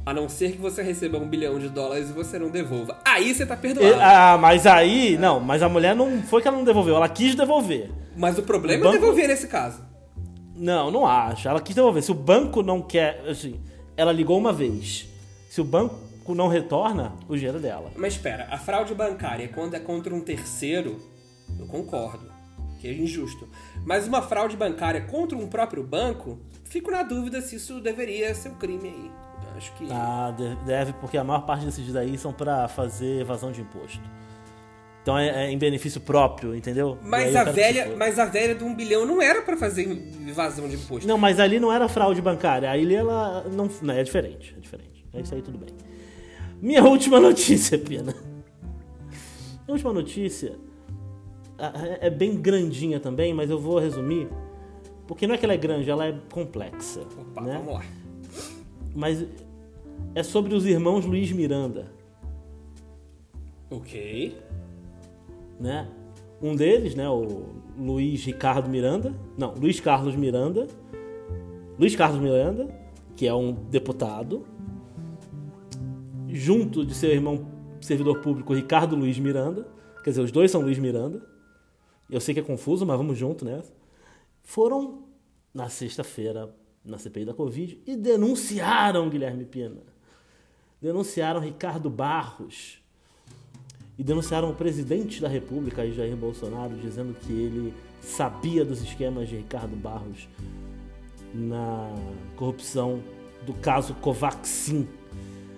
A não ser que você receba um bilhão de dólares e você não devolva. Aí você tá perdoado. ah, mas aí. Não, mas a mulher não foi que ela não devolveu, ela quis devolver. Mas o problema o banco... é devolver nesse caso. Não, não acho. Ela quis devolver. Se o banco não quer. Assim, ela ligou uma vez. Se o banco não retorna, o dinheiro é dela. Mas espera, a fraude bancária, quando é contra um terceiro, eu concordo, que é injusto. Mas uma fraude bancária contra um próprio banco, fico na dúvida se isso deveria ser um crime aí. acho que. Ah, deve, porque a maior parte desses daí são para fazer evasão de imposto. Então é, é, em benefício próprio, entendeu? Mas a velha, mas a velha de um bilhão não era para fazer evasão de imposto. Não, mas ali não era fraude bancária. Ali ela não, não é diferente, é diferente. É isso aí tudo bem. Minha última notícia, Pena. Minha última notícia é bem grandinha também, mas eu vou resumir, porque não é que ela é grande, ela é complexa. Opa, né? vamos lá. Mas é sobre os irmãos Luiz Miranda. Ok né? Um deles, né, o Luiz Ricardo Miranda, não, Luiz Carlos Miranda, Luiz Carlos Miranda, que é um deputado, junto de seu irmão servidor público Ricardo Luiz Miranda, quer dizer, os dois são Luiz Miranda. Eu sei que é confuso, mas vamos junto nessa. Foram na sexta-feira na CPI da Covid e denunciaram Guilherme Pina. Denunciaram Ricardo Barros. E denunciaram o presidente da República, Jair Bolsonaro, dizendo que ele sabia dos esquemas de Ricardo Barros na corrupção do caso Covaxin,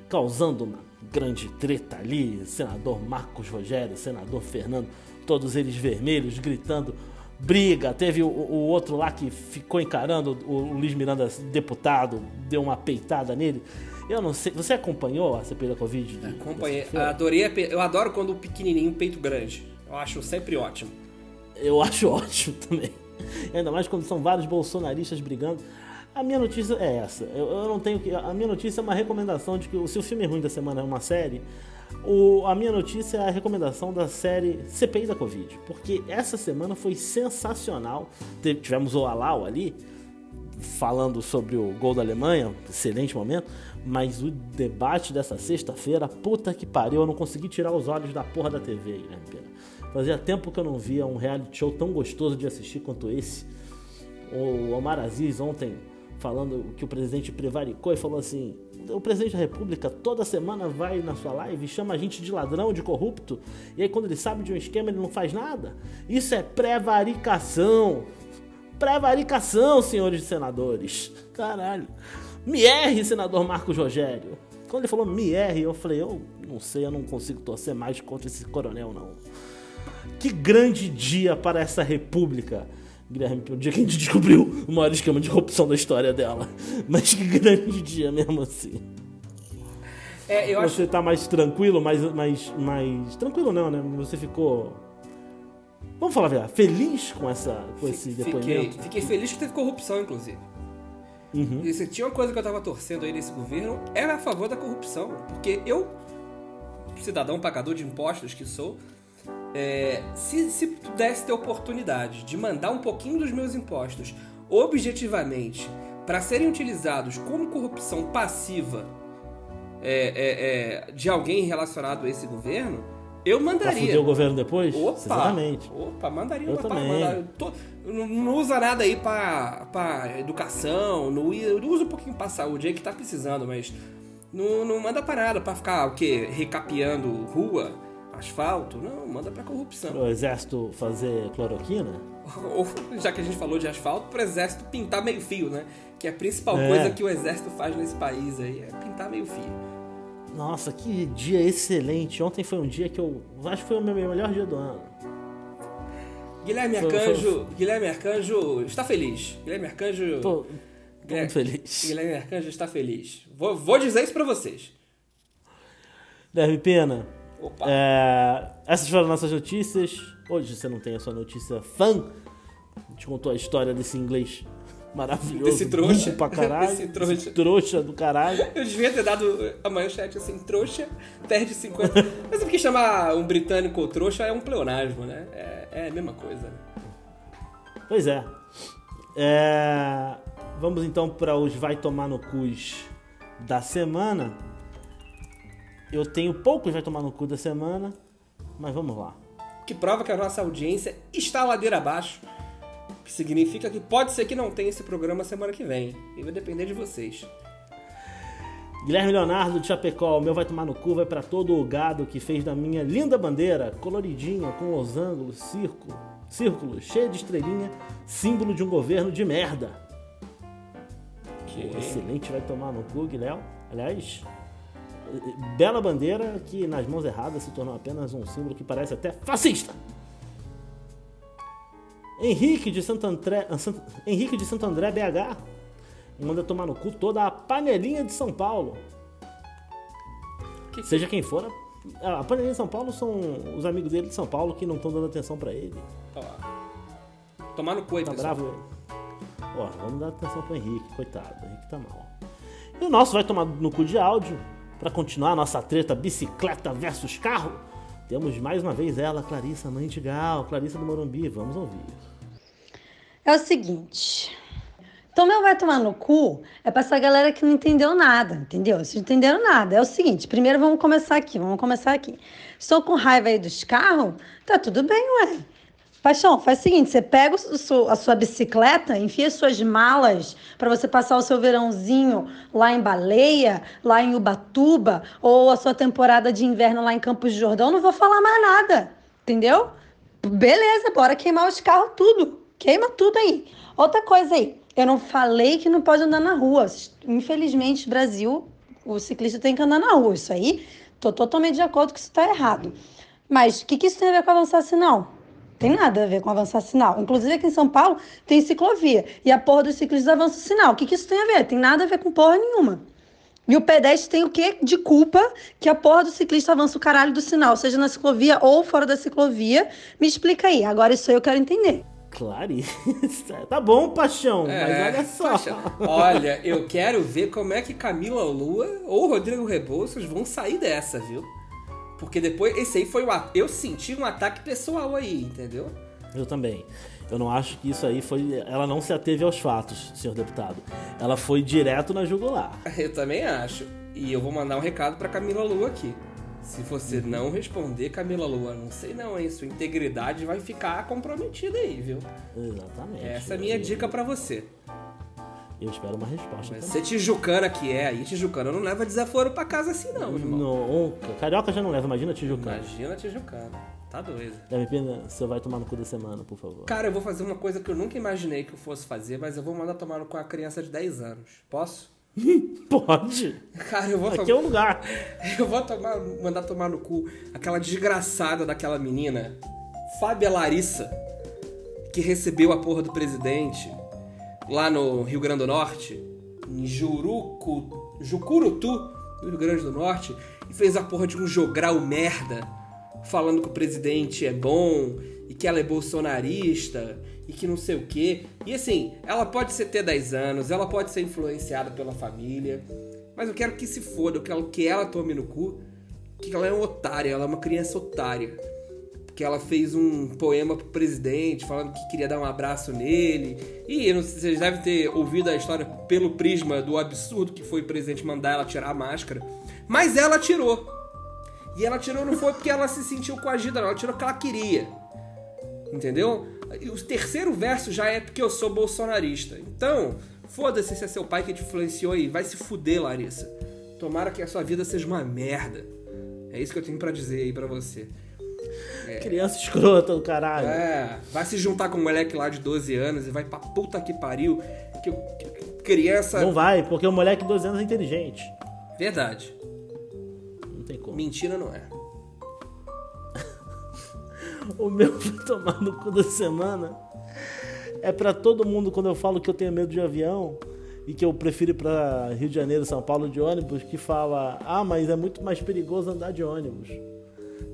causando uma grande treta ali. Senador Marcos Rogério, senador Fernando, todos eles vermelhos, gritando briga. Teve o, o, outro lá que ficou encarando o, Luiz Miranda, deputado, deu uma peitada nele. Eu não sei. Você acompanhou a CPI da Covid? De, Acompanhei. Adorei. Eu adoro quando o pequenininho peito grande. Eu acho sempre ótimo. Eu acho ótimo também. Ainda mais quando são vários bolsonaristas brigando. A minha notícia é essa. Eu, eu não tenho que. A minha notícia é uma recomendação de que se o filme ruim da semana é uma série, o, a minha notícia é a recomendação da série CPI da Covid, porque essa semana foi sensacional. Tivemos o Alau ali falando sobre o gol da Alemanha, excelente momento, mas o debate dessa sexta-feira, puta que pariu, eu não consegui tirar os olhos da porra da TV, né, Pena? Fazia tempo que eu não via um reality show tão gostoso de assistir quanto esse. O Omar Aziz ontem falando que o presidente prevaricou e falou assim: o presidente da república toda semana vai na sua live e chama a gente de ladrão, de corrupto, e aí quando ele sabe de um esquema ele não faz nada. Isso é prevaricação. Prevaricação, senhores senadores. Caralho. Me erre, senador Marcos Rogério. Quando ele falou me erre, eu falei, eu não sei, eu não consigo torcer mais contra esse coronel, não. Que grande dia para essa república. Guilherme, o dia que a gente descobriu o maior esquema de corrupção da história dela. Mas que grande dia mesmo assim. É, eu Você acho... tá mais tranquilo, mais, mais, mais. Tranquilo não, né? Você ficou. Vamos falar verdade, feliz com, essa, com esse depoimento? Fiquei, fiquei feliz que teve corrupção, inclusive. Uhum. E se tinha uma coisa que eu tava torcendo aí nesse governo, era a favor da corrupção. Porque eu, cidadão pagador de impostos que sou, é, se, se pudesse ter oportunidade de mandar um pouquinho dos meus impostos objetivamente para serem utilizados como corrupção passiva é, é, é, de alguém relacionado a esse governo, eu mandaria. Pra fuder o governo depois? Opa, Exatamente. Opa, mandaria. Eu também. Mandar, tô, não, não, usa nada aí pra, pra educação, não, usa um pouquinho pra saúde aí que tá precisando, mas não, não manda pra nada, pra ficar o quê? Recapeando rua asfalto? Não, manda pra corrupção. O exército fazer cloroquina? Ou, já que a gente falou de asfalto, pro exército pintar meio fio, né? Que é a principal é. coisa que o exército faz nesse país aí, é pintar meio fio. Nossa, que dia excelente. Ontem foi um dia que eu acho que foi o meu melhor dia do ano. Guilherme Arcanjo. Guilherme Arcanjo está feliz. Guilherme Arcanjo Tô, tô Guilherme, muito feliz. Guilherme Arcanjo está feliz. Vou, vou dizer isso para vocês. Guilherme Pena, é, essas foram nossas notícias. Hoje você não tem a sua notícia fã. A gente contou a história desse inglês maravilhoso. Desse trouxa. Pra caralho, Esse trouxa. Esse trouxa do caralho. Eu devia ter dado a manchete assim, trouxa, perde 50. Mas é porque chamar um britânico trouxa é um pleonasmo, né? É, é a mesma coisa. Né? Pois é. é. Vamos então para os vai tomar no cus da semana. Eu tenho poucos vai tomar no cu da semana, mas vamos lá. Que prova que a nossa audiência está ladeira abaixo. Que significa que pode ser que não tenha esse programa semana que vem. E vai depender de vocês. Guilherme Leonardo de Chapecó, o meu vai tomar no cu, vai para todo o gado que fez da minha linda bandeira, coloridinha, com losângulos, círculo, círculo, cheio de estrelinha, símbolo de um governo de merda. Que excelente vai tomar no cu, Guilherme. Aliás, bela bandeira que nas mãos erradas se tornou apenas um símbolo que parece até fascista. Henrique de Santo André, Henrique de Santo André BH manda tomar no cu toda a panelinha de São Paulo. Que. Seja quem for, a panelinha de São Paulo são os amigos dele de São Paulo que não estão dando atenção para ele. Tomar no cu aí, tá pessoal. bravo? Ó, vamos dar atenção pro Henrique, coitado, o Henrique tá mal. E o nosso vai tomar no cu de áudio para continuar a nossa treta bicicleta versus carro, Temos mais uma vez ela, Clarissa Mantigal, Clarissa do Morumbi. Vamos ouvir. É o seguinte. Então, meu vai tomar no cu é pra essa galera que não entendeu nada, entendeu? Vocês não entenderam nada. É o seguinte, primeiro vamos começar aqui, vamos começar aqui. Estou com raiva aí dos carros? Tá tudo bem, ué. Paixão, faz o seguinte: você pega a sua bicicleta, enfia suas malas para você passar o seu verãozinho lá em Baleia, lá em Ubatuba, ou a sua temporada de inverno lá em Campos de Jordão. Não vou falar mais nada, entendeu? Beleza, bora queimar os carros tudo. Queima tudo aí. Outra coisa aí, eu não falei que não pode andar na rua. Infelizmente, Brasil, o ciclista tem que andar na rua. Isso aí, tô totalmente de acordo que isso tá errado. Mas o que, que isso tem a ver com avançar sinal? Tem nada a ver com avançar sinal. Inclusive aqui em São Paulo tem ciclovia. E a porra dos ciclistas avança sinal. O que, que isso tem a ver? Tem nada a ver com porra nenhuma. E o pedestre tem o quê de culpa que a porra do ciclista avança o caralho do sinal, seja na ciclovia ou fora da ciclovia? Me explica aí. Agora isso eu quero entender. Clarissa. Tá bom, paixão, é, mas olha só. Paixão. Olha, eu quero ver como é que Camila Lua ou Rodrigo Rebouças vão sair dessa, viu? Porque depois, esse aí foi o. Eu senti um ataque pessoal aí, entendeu? Eu também. Eu não acho que isso aí foi. Ela não se ateve aos fatos, senhor deputado. Ela foi direto na jugular. Eu também acho. E eu vou mandar um recado para Camila Lua aqui. Se você não responder, Camila Lua, não sei não, hein? Sua integridade vai ficar comprometida aí, viu? Exatamente. Essa é a minha dica para você. Eu espero uma resposta. Mas você tijucana que é aí, tijucana não leva desaforo pra casa assim, não, irmão. Não, carioca já não leva, imagina tijucana. Imagina tijucana. Tá doido. Deve pena, você vai tomar no cu da semana, por favor. Cara, eu vou fazer uma coisa que eu nunca imaginei que eu fosse fazer, mas eu vou mandar tomar no cu a criança de 10 anos. Posso? Pode. Cara, eu vou Aqui é o lugar. Eu vou tomar, mandar tomar no cu aquela desgraçada daquela menina, Fábia Larissa, que recebeu a porra do presidente lá no Rio Grande do Norte, em Jurucu, Jucurutu, no Rio Grande do Norte, e fez a porra de um jogral merda, falando que o presidente é bom e que ela é bolsonarista e que não sei o quê. E assim, ela pode ser ter 10 anos, ela pode ser influenciada pela família, mas eu quero que se foda, eu quero que ela tome no cu, que ela é uma otária, ela é uma criança otária que ela fez um poema pro presidente falando que queria dar um abraço nele. E não sei, vocês devem ter ouvido a história pelo prisma do absurdo que foi o presidente mandar ela tirar a máscara. Mas ela tirou. E ela tirou não foi porque ela se sentiu coagida. Ela tirou porque ela queria. Entendeu? E o terceiro verso já é porque eu sou bolsonarista. Então, foda-se se é seu pai que te influenciou aí. Vai se fuder, Larissa. Tomara que a sua vida seja uma merda. É isso que eu tenho para dizer aí para você. É. Criança escrota do caralho. É, vai se juntar com um moleque lá de 12 anos e vai pra puta que pariu. Que, que criança. Não vai, porque o moleque de 12 anos é inteligente. Verdade. Não tem como. Mentira não é. o meu vai tomar no cu da semana é para todo mundo quando eu falo que eu tenho medo de avião e que eu prefiro ir para Rio de Janeiro, São Paulo de ônibus, que fala: "Ah, mas é muito mais perigoso andar de ônibus".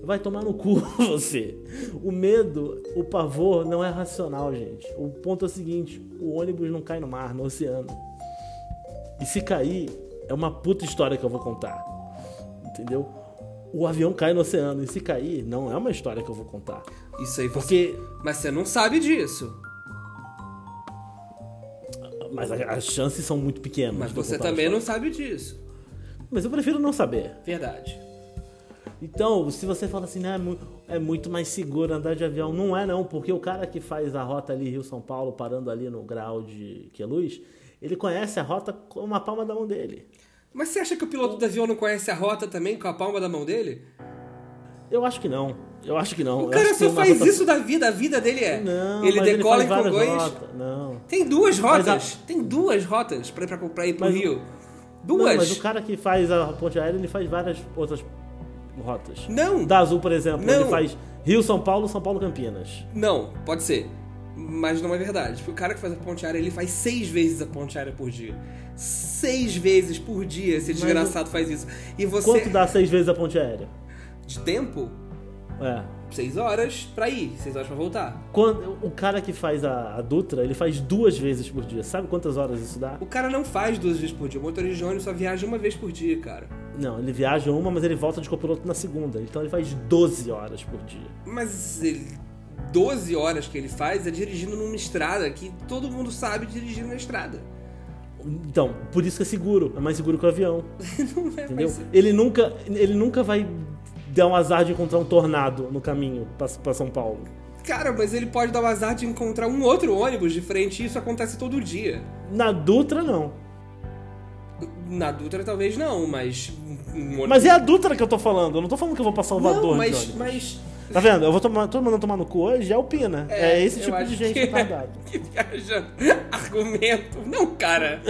Vai tomar no cu você. O medo, o pavor não é racional, gente. O ponto é o seguinte: o ônibus não cai no mar, no oceano. E se cair, é uma puta história que eu vou contar. Entendeu? O avião cai no oceano e se cair, não é uma história que eu vou contar. Isso aí, porque. Você... Mas você não sabe disso. Mas as chances são muito pequenas. Mas você também não sabe disso. Mas eu prefiro não saber. Verdade. Então, se você fala assim, né, é muito mais seguro andar de avião, não é não, porque o cara que faz a rota ali Rio-São Paulo, parando ali no grau de Queluz, ele conhece a rota com uma palma da mão dele. Mas você acha que o piloto do avião não conhece a rota também com a palma da mão dele? Eu acho que não. Eu acho que não. O cara só faz rota... isso da vida, a vida dele é. Não, ele decola ele em Congonhas. Não. Tem duas rotas. A... Tem duas rotas pra, pra, pra ir pro mas Rio. Duas. Não, mas o cara que faz a ponte aérea, ele faz várias outras rotas. Não. Da Azul, por exemplo, não. ele faz Rio, São Paulo, São Paulo, Campinas. Não, pode ser. Mas não é verdade. Tipo, o cara que faz a ponte aérea, ele faz seis vezes a ponte aérea por dia. Seis vezes por dia esse desgraçado faz isso. E você... Quanto dá seis vezes a ponte aérea? De tempo? É. seis horas pra ir, seis horas pra voltar. Quando, o cara que faz a, a Dutra, ele faz duas vezes por dia. Sabe quantas horas isso dá? O cara não faz duas vezes por dia. O motorista de ônibus só viaja uma vez por dia, cara. Não, ele viaja uma, mas ele volta de copiloto na segunda. Então ele faz 12 horas por dia. Mas ele, 12 horas que ele faz é dirigindo numa estrada que todo mundo sabe dirigir na estrada. Então, por isso que é seguro. É mais seguro que o avião. Não é Entendeu? mais- Ele nunca, ele nunca vai dar um azar de encontrar um tornado no caminho pra, pra São Paulo. Cara, mas ele pode dar o azar de encontrar um outro ônibus de frente e isso acontece todo dia. Na Dutra, não. Na Dutra talvez não, mas. um ônibus- Mas é a Dutra que eu tô falando. Eu não tô falando que eu vou pra Salvador. Não, mas, mas Tá vendo? Eu vou tomar, todo mundo tomar no cu hoje, é o Pina. É, esse tipo de gente que- retardado. Que viaja argumento. Não, cara.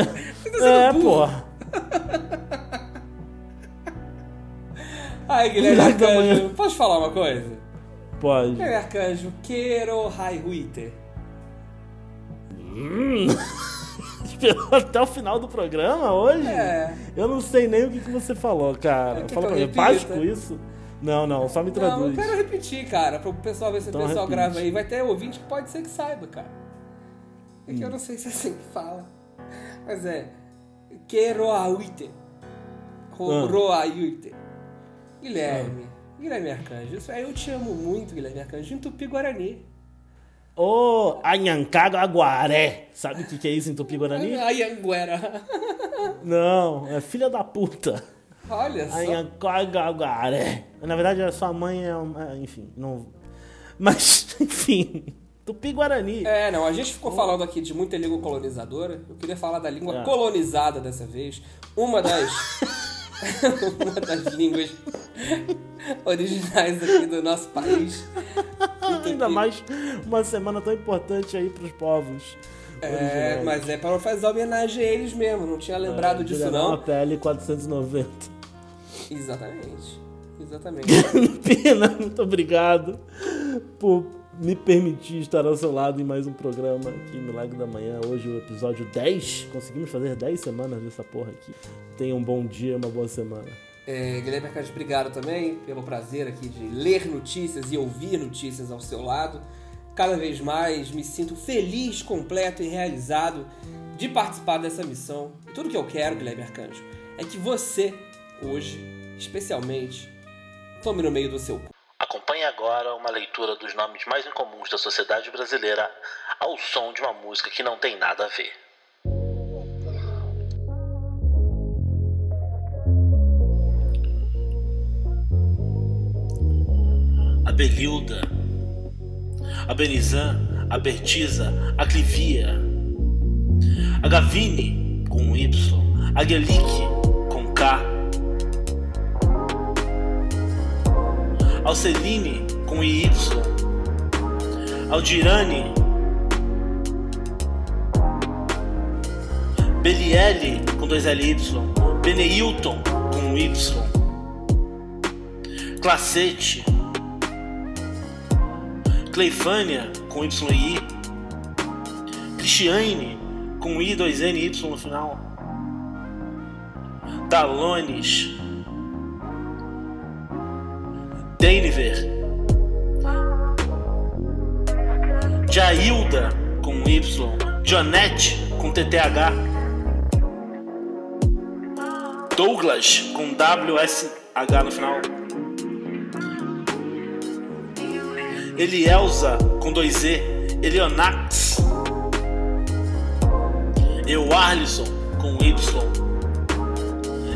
Você tá É, burro. porra. Ai, Guilherme Arcanjo, posso falar uma coisa? Pode. Guilherme Arcanjo, quero Highwiter. Esperou até o final do programa hoje? É. Eu não sei nem o que, que você falou, cara. Fala pra mim? Páscoa isso? Não, não, só me Não, eu traduz. quero repetir, cara, para o pessoal ver se Então o pessoal repite. grava aí. Vai ter ouvinte que pode ser que saiba, cara. É Hum. que eu não sei se é assim que fala. Mas é. Quero Highwiter. Ah. Guilherme. Guilherme Arcanjo. Isso aí eu te amo muito, Guilherme Arcanjo. Em Tupi-Guarani. Ô, Anhancago Aguaré. Sabe o que, que é isso em Tupi-Guarani? Ai, Anguera. Não, é filha da puta. Olha só. Aguaré. Na verdade, a sua mãe é, uma- é, enfim, não... Mas, enfim, Tupi-Guarani. É, não, a gente ficou falando aqui de muita língua colonizadora. Eu queria falar da língua É. colonizada dessa vez. Uma das. uma das línguas originais aqui do nosso país. Ainda mais uma semana tão importante aí pros povos. É, originais. mas é pra fazer homenagem a eles mesmo. Não tinha lembrado É, disso, não. Pele 490. Exatamente. Exatamente. Pina, muito obrigado por me permitir estar ao seu lado em mais um programa aqui, Milagre da Manhã. Hoje o episódio 10. Conseguimos fazer 10 semanas dessa porra aqui. Tenha um bom dia, uma boa semana. É, Guilherme Arcanjo, obrigado também pelo prazer aqui de ler notícias e ouvir notícias ao seu lado. Cada vez mais me sinto feliz, completo e realizado de participar dessa missão. E tudo que eu quero, Guilherme Arcanjo, é que você, hoje, especialmente, tome no meio do seu cu. Acompanhe agora uma leitura dos nomes mais incomuns da sociedade brasileira ao som de uma música que não tem nada a ver. A Belilda, a Benizan, a Bertiza, a Clivia, a Gavine com Y, a Guelique com K, Alceline com IY, Aldirane, Beliele com dois LY, Beneilton com Y, Classete, Cleifânia com YI, Cristiane com I, 2N e Y no final, Dalones, Deniver, Jailda com Y, Jonette com TTH, Douglas com WSH no final, Elielza com 2E, Elionax, Euarlison com Y,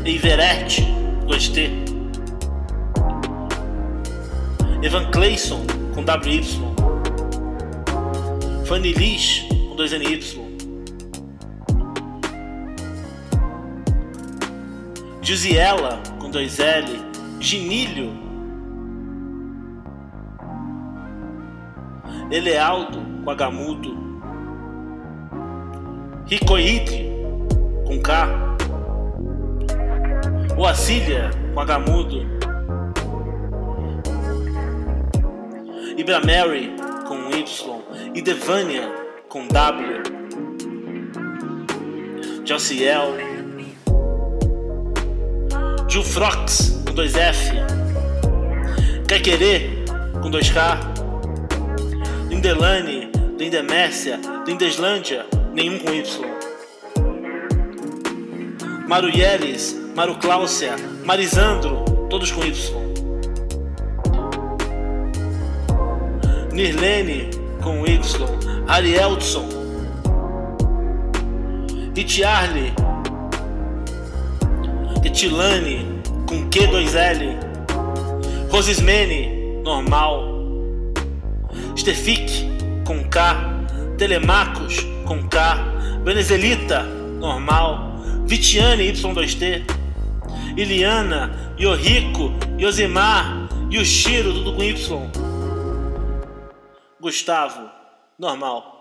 Everett 2T, Evan Clayson com WY, Fanny Liz com 2NY, Giziela com 2L, Ginilho, Elealdo com H mudo, Ricoide com K, Oacília com H mudo, Ibramary com Y e Devânia com W, Josiel, Gilfrox com 2F, Quer Querer com com 2K. Lindelane, Lindemércia, Lindeslândia, nenhum com Y. Maruyelis, Marucláucia, Marisandro, todos com Y. Nirlene com Y, Arielson, Itiarle, Etilane com Q2L, Rosismene, normal, Stefik com K, Telemacos com K, Benezelita, normal, Vitiane Y2T, Iliana, Yohiko, Yosimar, Yushiro, tudo com Y. Gustavo, normal.